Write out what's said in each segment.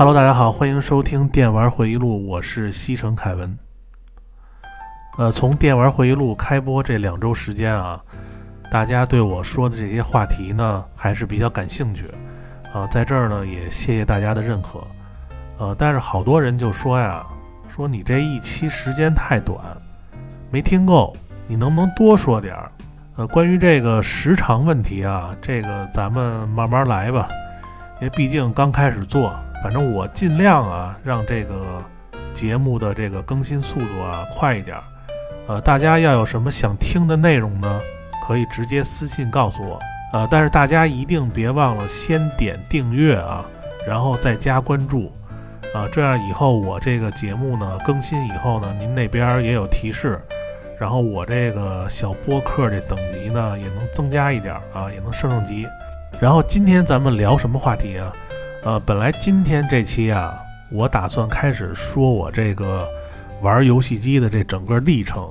Hello，大家好，欢迎收听《电玩回忆录》，我是西城凯文。呃，从《电玩回忆录》开播这两周时间啊，大家对我说的这些话题呢，还是比较感兴趣。啊，在这儿呢，也谢谢大家的认可。呃，但是好多人就说呀，说你这一期时间太短，没听够，你能不能多说点儿？呃，关于这个时长问题啊，这个咱们慢慢来吧，因为毕竟刚开始做。反正我尽量啊，让这个节目的这个更新速度啊快一点。呃，大家要有什么想听的内容呢，可以直接私信告诉我。呃，但是大家一定别忘了先点订阅啊，然后再加关注啊，这样以后我这个节目呢更新以后呢，您那边也有提示，然后我这个小播客这等级呢也能增加一点啊，也能升升级。然后今天咱们聊什么话题啊？呃，本来今天这期啊，我打算开始说我这个玩游戏机的这整个历程，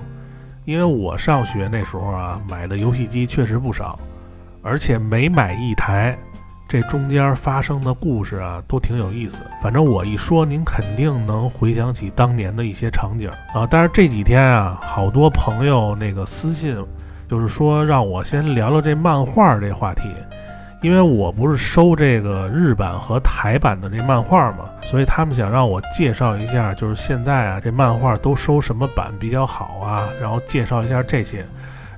因为我上学那时候啊，买的游戏机确实不少，而且每买一台，这中间发生的故事啊，都挺有意思。反正我一说，您肯定能回想起当年的一些场景啊。但是这几天啊，好多朋友那个私信，就是说让我先聊聊这漫画这话题。因为我不是收这个日版和台版的这漫画嘛，所以他们想让我介绍一下，就是现在啊这漫画都收什么版比较好啊，然后介绍一下这些。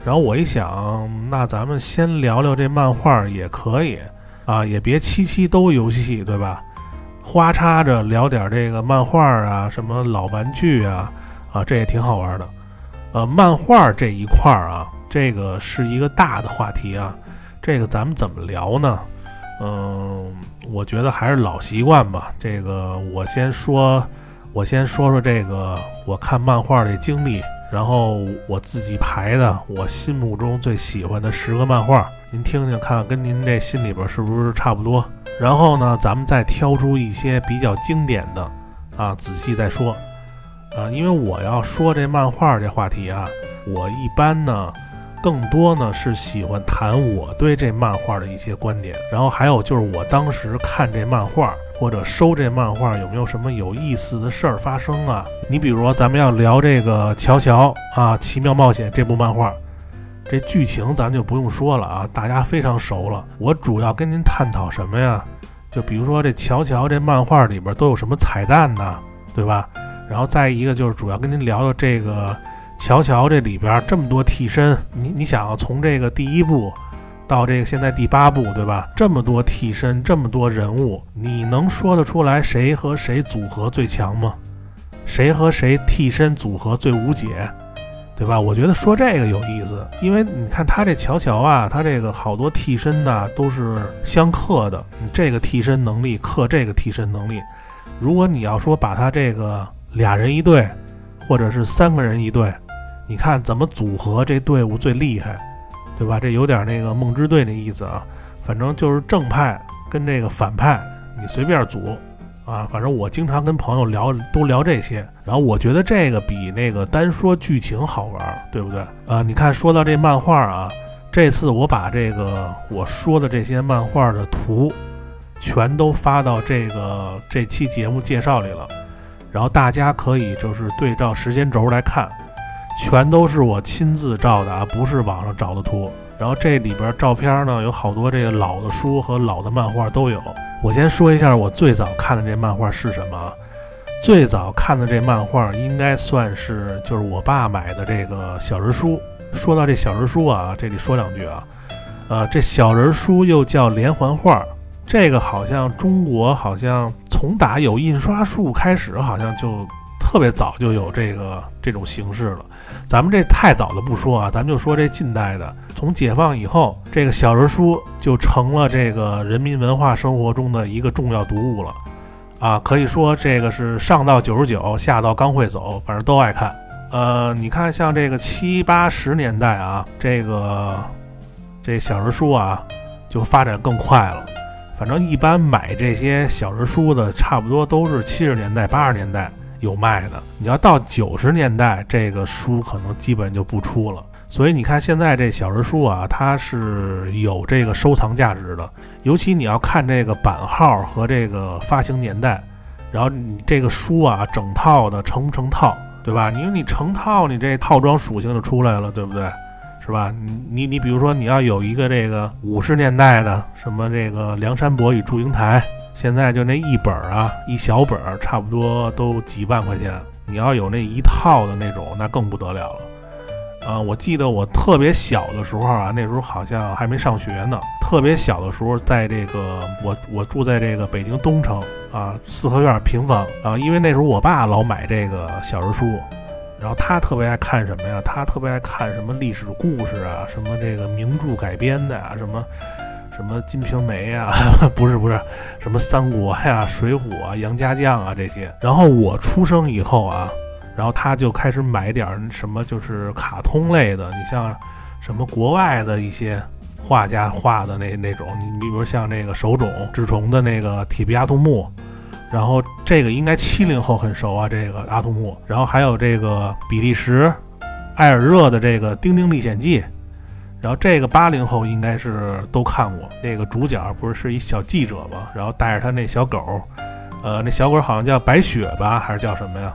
然后我一想，那咱们先聊聊这漫画也可以啊，也别期期都游戏，对吧？花插着聊点这个漫画啊，什么老玩具啊，啊这也挺好玩的。呃，漫画这一块儿啊，这个是一个大的话题啊。这个咱们怎么聊呢？嗯，我觉得还是老习惯吧。这个我先说，我先说说这个我看漫画的经历，然后我自己排的我心目中最喜欢的十个漫画，您听听看，跟您这心里边是不是差不多？然后呢，咱们再挑出一些比较经典的啊，仔细再说。啊，因为我要说这漫画这话题啊，我一般呢。更多呢是喜欢谈我对这漫画的一些观点，然后还有就是我当时看这漫画或者收这漫画有没有什么有意思的事儿发生啊？你比如说咱们要聊这个《乔乔啊奇妙冒险》这部漫画，这剧情咱就不用说了啊，大家非常熟了。我主要跟您探讨什么呀？就比如说这乔乔这漫画里边都有什么彩蛋呢？对吧？然后再一个就是主要跟您聊聊这个。乔乔这里边这么多替身，你你想从这个第一部到这个现在第八部，对吧？这么多替身，这么多人物，你能说得出来谁和谁组合最强吗？谁和谁替身组合最无解，对吧？我觉得说这个有意思，因为你看他这乔乔啊，他这个好多替身呢都是相克的，你这个替身能力克这个替身能力。如果你要说把他这个俩人一队，或者是三个人一队。你看怎么组合这队伍最厉害，对吧？这有点那个梦之队那意思啊。反正就是正派跟这个反派，你随便组啊。反正我经常跟朋友聊，都聊这些。然后我觉得这个比那个单说剧情好玩，对不对？啊，你看说到这漫画啊，这次我把这个我说的这些漫画的图，全都发到这个这期节目介绍里了。然后大家可以就是对照时间轴来看。全都是我亲自照的啊，不是网上找的图。然后这里边照片呢，有好多这个老的书和老的漫画都有。我先说一下我最早看的这漫画是什么。最早看的这漫画应该算是就是我爸买的这个小人书。说到这小人书啊，这里说两句啊，呃，这小人书又叫连环画，这个好像中国好像从打有印刷术开始，好像就。特别早就有这个这种形式了，咱们这太早的不说啊，咱们就说这近代的，从解放以后，这个小人书就成了这个人民文化生活中的一个重要读物了，啊，可以说这个是上到九十九，下到刚会走，反正都爱看。呃，你看像这个七八十年代啊，这个这小人书啊就发展更快了，反正一般买这些小人书的，差不多都是七十年代八十年代。有卖的，你要到九十年代，这个书可能基本就不出了。所以你看现在这小人书啊，它是有这个收藏价值的。尤其你要看这个版号和这个发行年代，然后你这个书啊，整套的成不成套，对吧？因为你成套，你这套装属性就出来了，对不对？是吧？你你你，比如说你要有一个这个五十年代的什么这个《梁山伯与祝英台》，现在就那一本啊，一小本儿，差不多都几万块钱。你要有那一套的那种，那更不得了了。啊，我记得我特别小的时候啊，那时候好像还没上学呢。特别小的时候，在这个我我住在这个北京东城啊，四合院平房啊，因为那时候我爸老买这个小人书。然后他特别爱看什么呀？他特别爱看什么历史故事啊，什么这个名著改编的呀，什么什么《金瓶梅》呀，不是不是，什么三国呀、水浒啊、杨家将啊这些。然后我出生以后啊，然后他就开始买点什么，就是卡通类的。你像什么国外的一些画家画的那那种，你你比如像那个手冢治虫的那个《铁臂阿童木》。然后这个应该七零后很熟啊，这个阿童木。然后还有这个比利时艾尔热的这个《丁丁历险记》。然后这个八零后应该是都看过。那个主角不是是一小记者吗？然后带着他那小狗，呃，那小狗好像叫白雪吧，还是叫什么呀？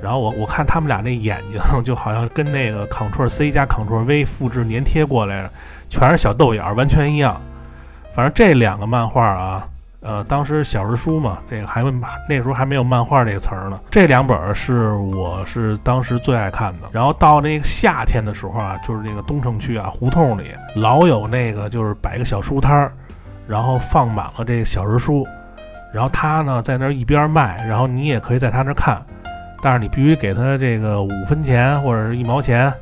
然后我我看他们俩那眼睛就好像跟那个 Ctrl C 加 Ctrl V 复制粘贴过来，全是小豆眼儿，完全一样。反正这两个漫画啊。呃，当时小人书嘛，这个还没那时候还没有漫画这个词儿呢。这两本是我是当时最爱看的。然后到那个夏天的时候啊，就是那个东城区啊，胡同里老有那个就是摆个小书摊儿，然后放满了这个小人书，然后他呢在那儿一边卖，然后你也可以在他那儿看，但是你必须给他这个五分钱或者是一毛钱，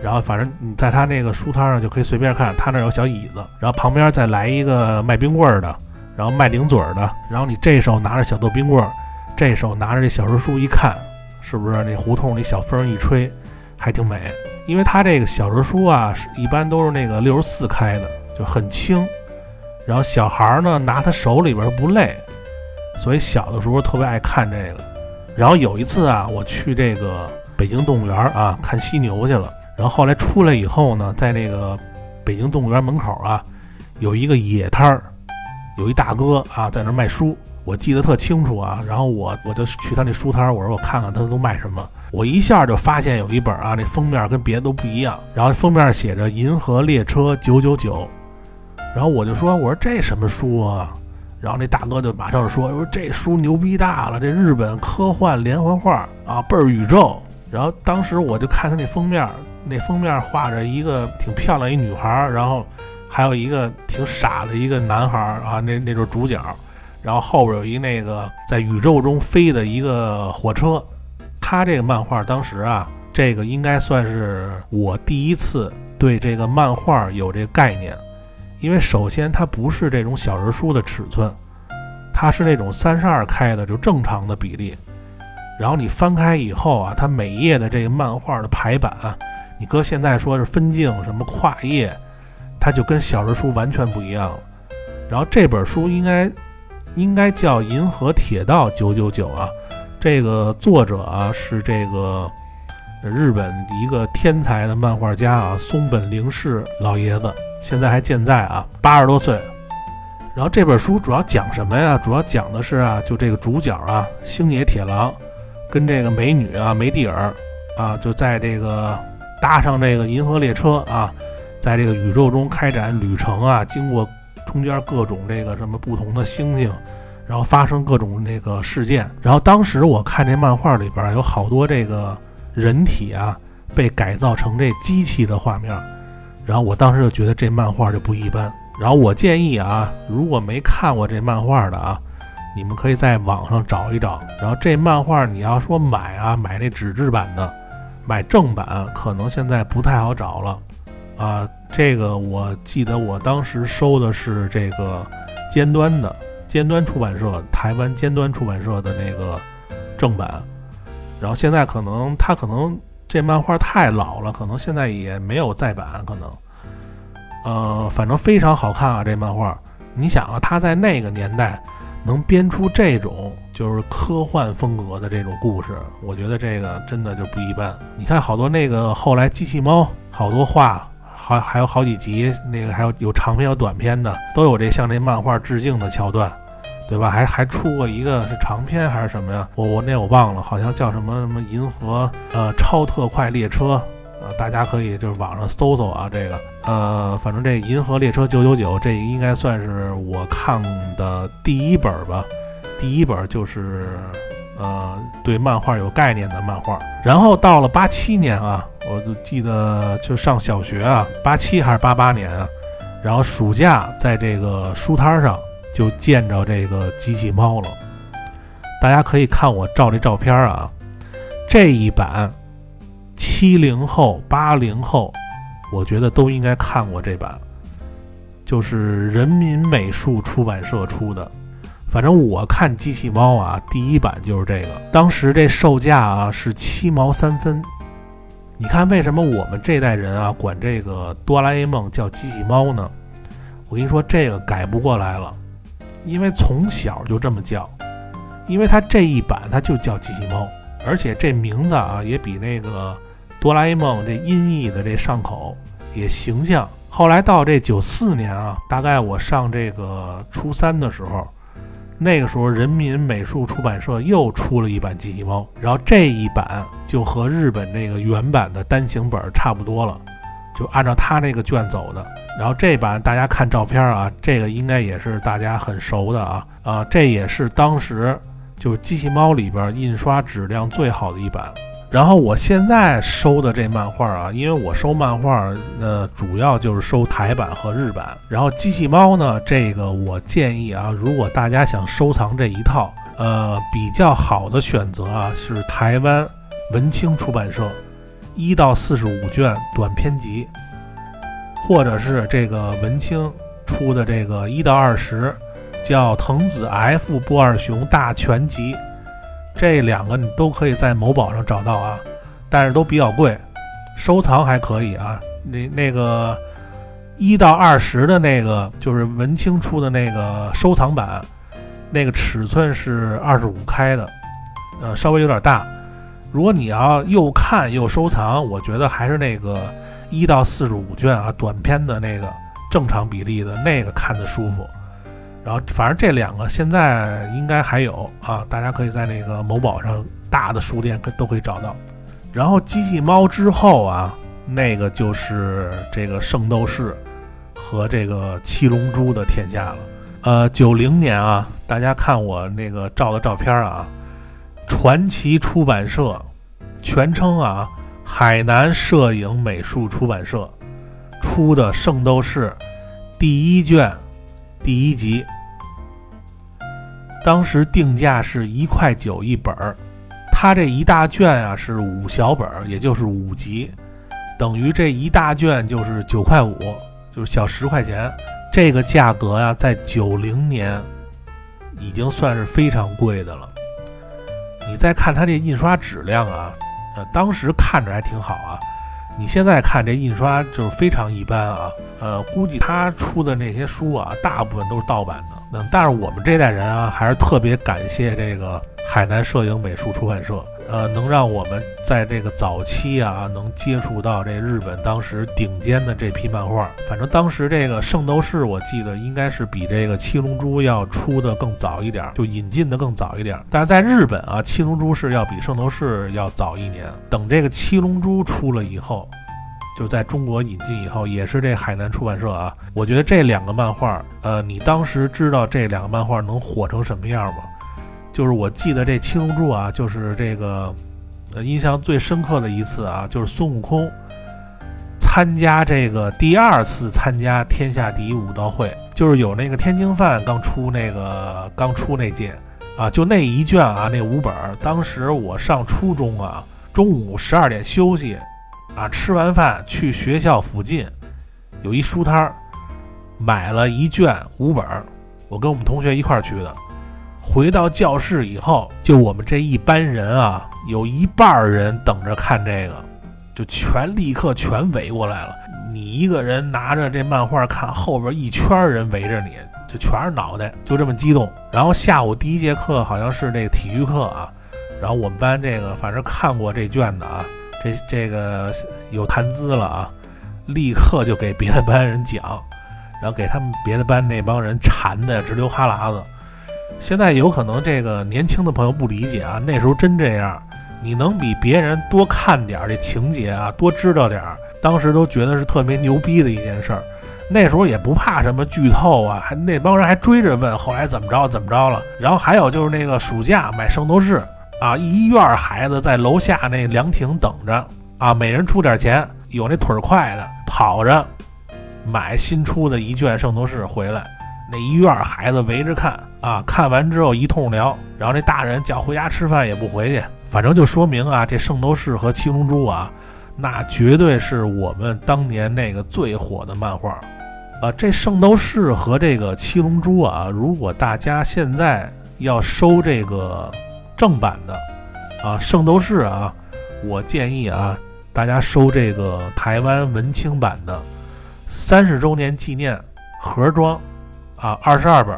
然后反正你在他那个书摊上就可以随便看，他那有小椅子，然后旁边再来一个卖冰棍儿的。然后卖零嘴儿的，然后你这手拿着小豆冰棍儿，这手拿着这小人书，一看，是不是那胡同里小风一吹，还挺美？因为它这个小人书啊，一般都是那个六十四开的，就很轻。然后小孩儿呢，拿他手里边不累，所以小的时候特别爱看这个。然后有一次啊，我去这个北京动物园啊看犀牛去了。然后后来出来以后呢，在那个北京动物园门口啊，有一个野摊儿。有一大哥啊，在那卖书，我记得特清楚啊。然后我我就去他那书摊，我说我看看他都卖什么。我一下就发现有一本啊，那封面跟别的都不一样。然后封面写着《银河列车九九九》，然后我就说我说这什么书啊？然后那大哥就马上说说这书牛逼大了，这日本科幻连环画啊，倍儿宇宙。然后当时我就看他那封面，那封面画着一个挺漂亮一女孩，然后。还有一个挺傻的一个男孩啊，那那就是主角，然后后边有一那个在宇宙中飞的一个火车。他这个漫画当时啊，这个应该算是我第一次对这个漫画有这个概念，因为首先它不是这种小人书的尺寸，它是那种三十二开的就正常的比例。然后你翻开以后啊，它每页的这个漫画的排版，你搁现在说是分镜什么跨页。它就跟小人书完全不一样了，然后这本书应该应该叫《银河铁道九九九》啊，这个作者啊是这个日本一个天才的漫画家啊，松本零士老爷子，现在还健在啊，八十多岁。然后这本书主要讲什么呀？主要讲的是啊，就这个主角啊，星野铁郎跟这个美女啊梅蒂尔啊，就在这个搭上这个银河列车啊。在这个宇宙中开展旅程啊，经过中间各种这个什么不同的星星，然后发生各种那个事件。然后当时我看这漫画里边有好多这个人体啊被改造成这机器的画面，然后我当时就觉得这漫画就不一般。然后我建议啊，如果没看过这漫画的啊，你们可以在网上找一找。然后这漫画你要说买啊，买那纸质版的，买正版可能现在不太好找了。啊，这个我记得，我当时收的是这个尖端的尖端出版社，台湾尖端出版社的那个正版。然后现在可能他可能这漫画太老了，可能现在也没有再版，可能。呃，反正非常好看啊，这漫画。你想啊，他在那个年代能编出这种就是科幻风格的这种故事，我觉得这个真的就不一般。你看好多那个后来机器猫，好多画。还还有好几集，那个还有有长篇有短篇的，都有这向这漫画致敬的桥段，对吧？还还出过一个是长篇还是什么呀？我我那我忘了，好像叫什么什么银河呃超特快列车啊，大家可以就是网上搜搜啊，这个呃，反正这银河列车九九九，这应该算是我看的第一本吧，第一本就是呃对漫画有概念的漫画。然后到了八七年啊，我就记得就上小学啊，八七还是八八年啊。然后暑假在这个书摊上就见着这个机器猫了，大家可以看我照这照片啊，这一版七零后、八零后，我觉得都应该看过这版，就是人民美术出版社出的。反正我看机器猫啊，第一版就是这个，当时这售价啊是七毛三分。你看，为什么我们这代人啊管这个哆啦 A 梦叫机器猫呢？我跟你说，这个改不过来了，因为从小就这么叫，因为它这一版它就叫机器猫，而且这名字啊也比那个哆啦 A 梦这音译的这上口，也形象。后来到这九四年啊，大概我上这个初三的时候。那个时候，人民美术出版社又出了一版机器猫，然后这一版就和日本这个原版的单行本差不多了，就按照他那个卷走的。然后这版大家看照片啊，这个应该也是大家很熟的啊啊，这也是当时就是机器猫里边印刷质量最好的一版。然后我现在收的这漫画啊，因为我收漫画，呃，主要就是收台版和日版。然后机器猫呢，这个我建议啊，如果大家想收藏这一套，呃，比较好的选择啊，是台湾文青出版社一到四十五卷短篇集，或者是这个文青出的这个一到二十，叫藤子 F 不二雄大全集。这两个你都可以在某宝上找到啊，但是都比较贵，收藏还可以啊。那那个一到二十的那个就是文青出的那个收藏版，那个尺寸是二十五开的，呃，稍微有点大。如果你要又看又收藏，我觉得还是那个一到四十五卷啊，短篇的那个正常比例的那个看着舒服。然后，反正这两个现在应该还有啊，大家可以在那个某宝上大的书店可都可以找到。然后机器猫之后啊，那个就是这个圣斗士和这个七龙珠的天下了。呃，九零年啊，大家看我那个照的照片啊，传奇出版社，全称啊海南摄影美术出版社出的圣斗士第一卷。第一集，当时定价是一块九一本儿，它这一大卷啊是五小本儿，也就是五集，等于这一大卷就是九块五，就是小十块钱。这个价格呀，在九零年已经算是非常贵的了。你再看它这印刷质量啊，呃，当时看着还挺好啊。你现在看这印刷就是非常一般啊，呃，估计他出的那些书啊，大部分都是盗版的。那但是我们这代人啊，还是特别感谢这个海南摄影美术出版社。呃，能让我们在这个早期啊，能接触到这日本当时顶尖的这批漫画。反正当时这个《圣斗士》，我记得应该是比这个《七龙珠》要出的更早一点，就引进的更早一点。但是在日本啊，《七龙珠》是要比《圣斗士》要早一年。等这个《七龙珠》出了以后，就在中国引进以后，也是这海南出版社啊。我觉得这两个漫画，呃，你当时知道这两个漫画能火成什么样吗？就是我记得这七龙珠啊，就是这个，呃，印象最深刻的一次啊，就是孙悟空参加这个第二次参加天下第一武道会，就是有那个天津饭刚出那个刚出那届啊，就那一卷啊，那五本，当时我上初中啊，中午十二点休息啊，吃完饭去学校附近有一书摊儿，买了一卷五本，我跟我们同学一块儿去的。回到教室以后，就我们这一班人啊，有一半人等着看这个，就全立刻全围过来了。你一个人拿着这漫画看，后边一圈人围着你，就全是脑袋，就这么激动。然后下午第一节课好像是这个体育课啊，然后我们班这个反正看过这卷子啊，这这个有谈资了啊，立刻就给别的班人讲，然后给他们别的班那帮人馋的直流哈喇子。现在有可能这个年轻的朋友不理解啊，那时候真这样。你能比别人多看点这情节啊，多知道点儿，当时都觉得是特别牛逼的一件事儿。那时候也不怕什么剧透啊，还那帮人还追着问后来怎么着怎么着了。然后还有就是那个暑假买圣斗士啊，一院孩子在楼下那凉亭等着啊，每人出点钱，有那腿快的跑着买新出的一卷圣斗士回来，那一院孩子围着看啊，看完之后一通聊，然后那大人叫回家吃饭也不回去。反正就说明啊，这《圣斗士》和《七龙珠》啊，那绝对是我们当年那个最火的漫画。啊，这《圣斗士》和这个《七龙珠》啊，如果大家现在要收这个正版的啊，《圣斗士》啊，我建议啊，大家收这个台湾文青版的三十周年纪念盒装啊，二十二本。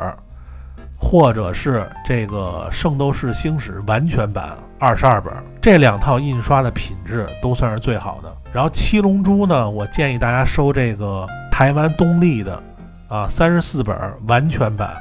或者是这个《圣斗士星矢》完全版二十二本，这两套印刷的品质都算是最好的。然后《七龙珠》呢，我建议大家收这个台湾东立的啊三十四本完全版，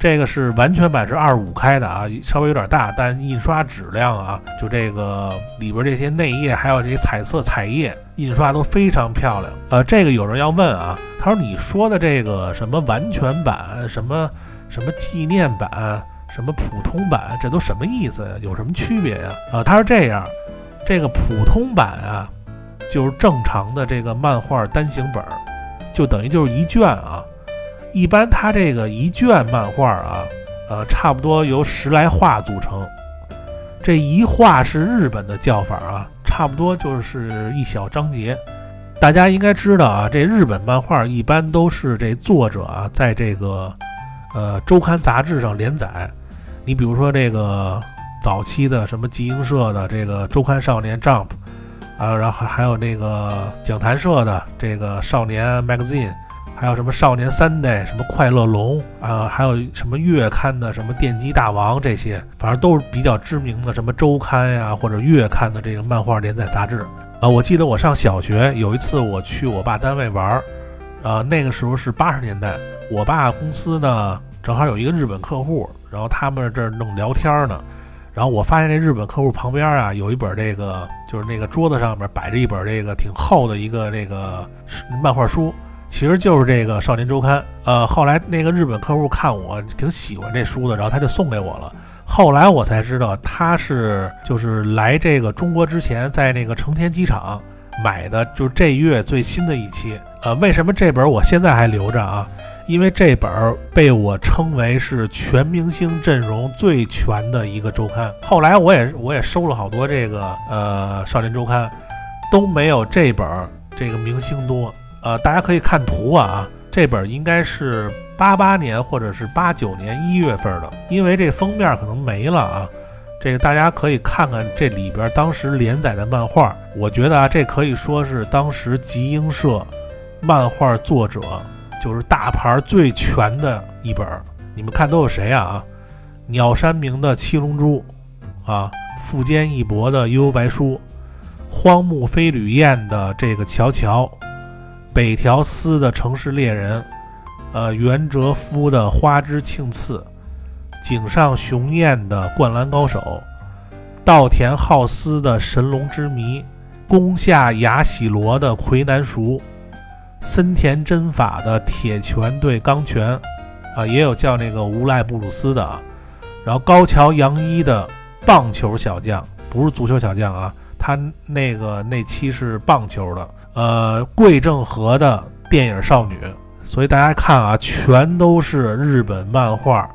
这个是完全版是二五开的啊，稍微有点大，但印刷质量啊，就这个里边这些内页还有这些彩色彩页印刷都非常漂亮。呃，这个有人要问啊，他说你说的这个什么完全版什么？什么纪念版，什么普通版，这都什么意思呀？有什么区别呀？啊，它是这样，这个普通版啊，就是正常的这个漫画单行本，就等于就是一卷啊。一般它这个一卷漫画啊，呃，差不多由十来画组成。这一画是日本的叫法啊，差不多就是一小章节。大家应该知道啊，这日本漫画一般都是这作者啊，在这个。呃，周刊杂志上连载，你比如说这个早期的什么集英社的这个周刊少年 Jump，啊，然后还有那个讲谈社的这个少年 Magazine，还有什么少年 Sunday，什么快乐龙啊，还有什么月刊的什么电击大王这些，反正都是比较知名的什么周刊呀或者月刊的这个漫画连载杂志。啊，我记得我上小学有一次我去我爸单位玩儿，啊，那个时候是八十年代。我爸公司呢，正好有一个日本客户，然后他们这儿弄聊天呢，然后我发现这日本客户旁边啊，有一本这个，就是那个桌子上面摆着一本这个挺厚的一个这个漫画书，其实就是这个《少年周刊》。呃，后来那个日本客户看我挺喜欢这书的，然后他就送给我了。后来我才知道他是就是来这个中国之前，在那个成田机场买的，就是这月最新的一期。呃，为什么这本我现在还留着啊？因为这本儿被我称为是全明星阵容最全的一个周刊，后来我也我也收了好多这个呃少年周刊，都没有这本儿这个明星多。呃，大家可以看图啊，这本应该是八八年或者是八九年一月份的，因为这封面可能没了啊。这个大家可以看看这里边当时连载的漫画，我觉得啊，这可以说是当时集英社漫画作者。就是大牌最全的一本，你们看都有谁啊？鸟山明的《七龙珠》，啊，富坚义博的《悠悠白书》，荒木飞吕彦的这个《乔乔》，北条司的《城市猎人》，呃，袁哲夫的《花之庆次》，井上雄彦的《灌篮高手》，稻田浩司的《神龙之谜》，宫下雅喜罗的《魁南熟》。森田真法的铁拳对钢拳，啊，也有叫那个无赖布鲁斯的啊，然后高桥洋一的棒球小将，不是足球小将啊，他那个那期是棒球的，呃，桂正和的电影少女，所以大家看啊，全都是日本漫画，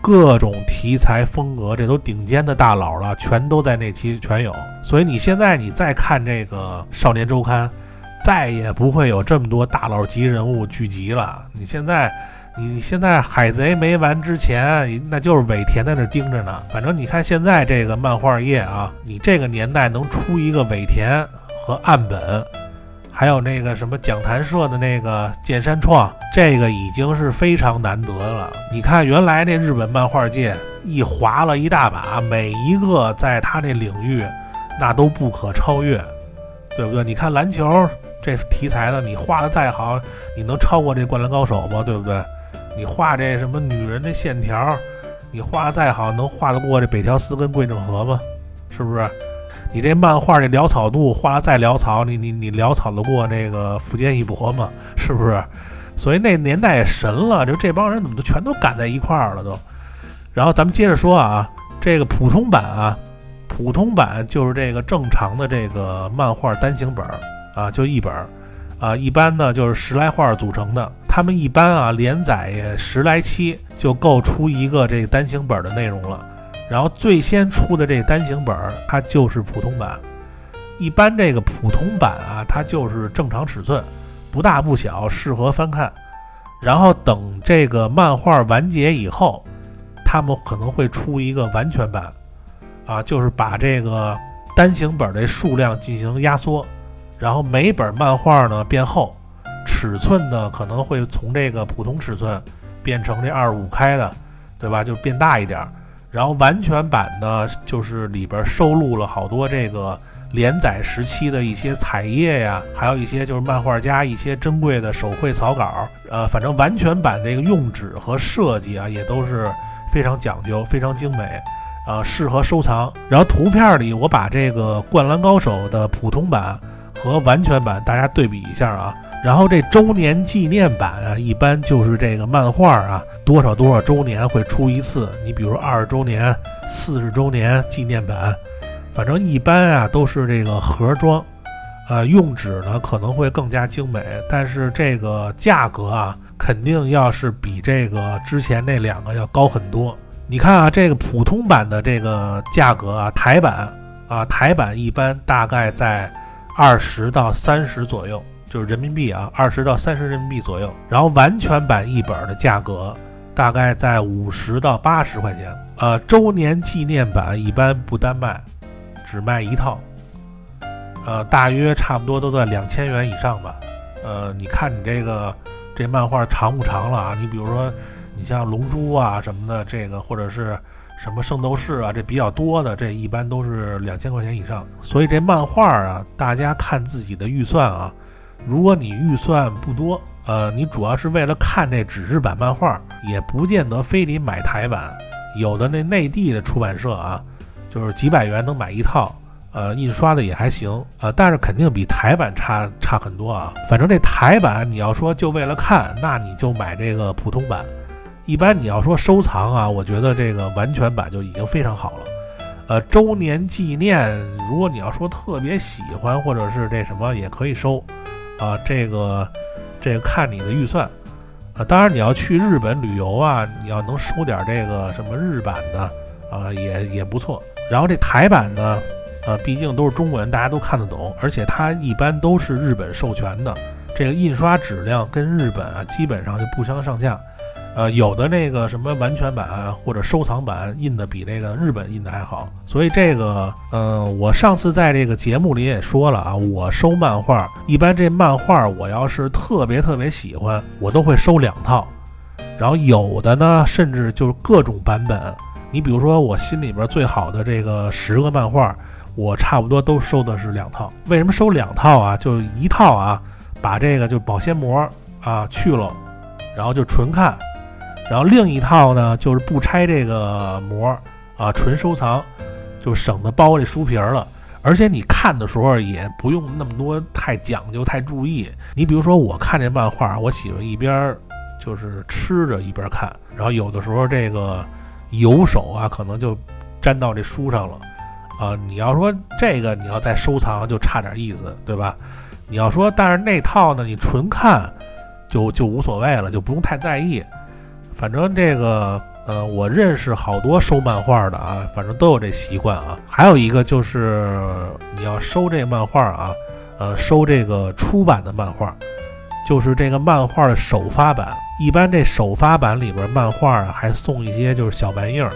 各种题材风格，这都顶尖的大佬了，全都在那期全有，所以你现在你再看这个少年周刊。再也不会有这么多大佬级人物聚集了。你现在，你现在海贼没完之前，那就是尾田在那盯着呢。反正你看现在这个漫画业啊，你这个年代能出一个尾田和岸本，还有那个什么讲谈社的那个剑山创，这个已经是非常难得了。你看原来那日本漫画界一划了一大把，每一个在他那领域，那都不可超越，对不对？你看篮球。这题材的，你画的再好，你能超过这《灌篮高手》吗？对不对？你画这什么女人的线条，你画的再好，能画得过这北条司跟桂正和吗？是不是？你这漫画这潦草度画的再潦草，你你你潦草得过那个福建一博吗？是不是？所以那年代神了，就这帮人怎么就全都赶在一块儿了都？然后咱们接着说啊，这个普通版啊，普通版就是这个正常的这个漫画单行本啊，就一本啊，一般呢就是十来画组成的。他们一般啊连载十来期就够出一个这个单行本的内容了。然后最先出的这单行本，它就是普通版。一般这个普通版啊，它就是正常尺寸，不大不小，适合翻看。然后等这个漫画完结以后，他们可能会出一个完全版，啊，就是把这个单行本的数量进行压缩，然后每本漫画呢变厚，尺寸呢可能会从这个普通尺寸变成这二五开的，对吧？就变大一点。然后完全版呢，就是里边收录了好多这个连载时期的一些彩页呀，还有一些就是漫画家一些珍贵的手绘草稿。呃，反正完全版这个用纸和设计啊，也都是非常讲究、非常精美，啊，适合收藏。然后图片里我把这个《灌篮高手》的普通版和完全版大家对比一下啊。然后这周年纪念版啊，一般就是这个漫画啊，多少多少周年会出一次。你比如二十周年、四十周年纪念版，反正一般啊都是这个盒装，呃，用纸呢可能会更加精美，但是这个价格啊，肯定要是比这个之前那两个要高很多。你看啊，这个普通版的这个价格啊，台版啊，台版一般大概在二十到三十左右。就是人民币啊，二十到三十人民币左右。然后完全版一本的价格大概在五十到八十块钱。呃，周年纪念版一般不单卖，只卖一套。呃，大约差不多都在两千元以上吧。呃，你看你这个这漫画长不长了啊？你比如说，你像龙珠啊什么的，这个或者是什么圣斗士啊，这比较多的，这一般都是两千块钱以上。所以这漫画啊，大家看自己的预算啊。如果你预算不多，呃，你主要是为了看这纸质版漫画，也不见得非得买台版。有的那内地的出版社啊，就是几百元能买一套，呃，印刷的也还行，呃，但是肯定比台版差差很多啊。反正这台版你要说就为了看，那你就买这个普通版。一般你要说收藏啊，我觉得这个完全版就已经非常好了。呃，周年纪念，如果你要说特别喜欢或者是这什么，也可以收。啊，这个，这个看你的预算，啊，当然你要去日本旅游啊，你要能收点这个什么日版的，啊，也也不错。然后这台版呢，呃，毕竟都是中文，大家都看得懂，而且它一般都是日本授权的，这个印刷质量跟日本啊基本上就不相上下。呃，有的那个什么完全版或者收藏版印的比那个日本印的还好，所以这个，呃，我上次在这个节目里也说了啊，我收漫画，一般这漫画我要是特别特别喜欢，我都会收两套，然后有的呢，甚至就是各种版本。你比如说我心里边最好的这个十个漫画，我差不多都收的是两套。为什么收两套啊？就一套啊，把这个就保鲜膜啊去了，然后就纯看。然后另一套呢，就是不拆这个膜啊，纯收藏，就省得包这书皮儿了。而且你看的时候也不用那么多太讲究、太注意。你比如说，我看这漫画，我喜欢一边就是吃着一边看，然后有的时候这个油手啊，可能就粘到这书上了啊。你要说这个你要再收藏，就差点意思，对吧？你要说，但是那套呢，你纯看就就无所谓了，就不用太在意。反正这个，呃，我认识好多收漫画的啊，反正都有这习惯啊。还有一个就是你要收这漫画啊，呃，收这个出版的漫画，就是这个漫画的首发版。一般这首发版里边漫画啊，还送一些就是小玩意儿，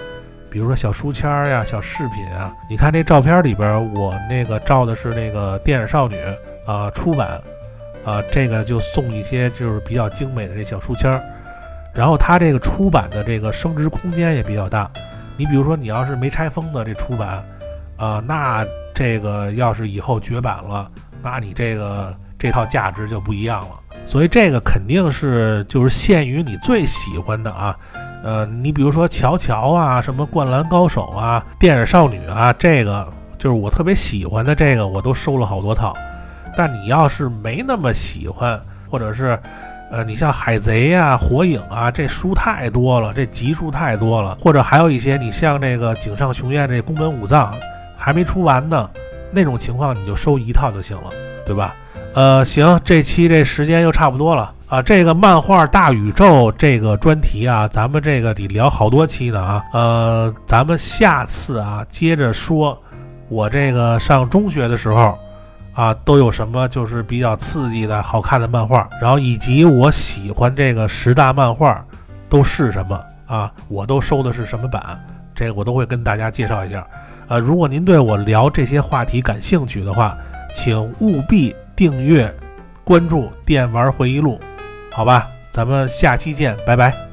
比如说小书签呀、小饰品啊。你看这照片里边，我那个照的是那个电影少女啊，出版啊，这个就送一些就是比较精美的这小书签。然后它这个出版的这个升值空间也比较大，你比如说你要是没拆封的这出版，啊，那这个要是以后绝版了，那你这个这套价值就不一样了。所以这个肯定是就是限于你最喜欢的啊，呃，你比如说乔乔啊，什么灌篮高手啊，电影少女啊，这个就是我特别喜欢的，这个我都收了好多套。但你要是没那么喜欢，或者是，呃，你像海贼啊、火影啊，这书太多了，这集数太多了，或者还有一些你像这个井上雄彦这宫本武藏还没出完呢，那种情况你就收一套就行了，对吧？呃，行，这期这时间又差不多了。啊，这个漫画大宇宙这个专题啊，咱们这个得聊好多期呢啊。呃，咱们下次啊接着说，我这个上中学的时候啊都有什么就是比较刺激的好看的漫画，然后以及我喜欢这个十大漫画都是什么啊，我都收的是什么版，这个我都会跟大家介绍一下。呃，如果您对我聊这些话题感兴趣的话，请务必订阅关注电玩回忆录。好吧，咱们下期见，拜拜。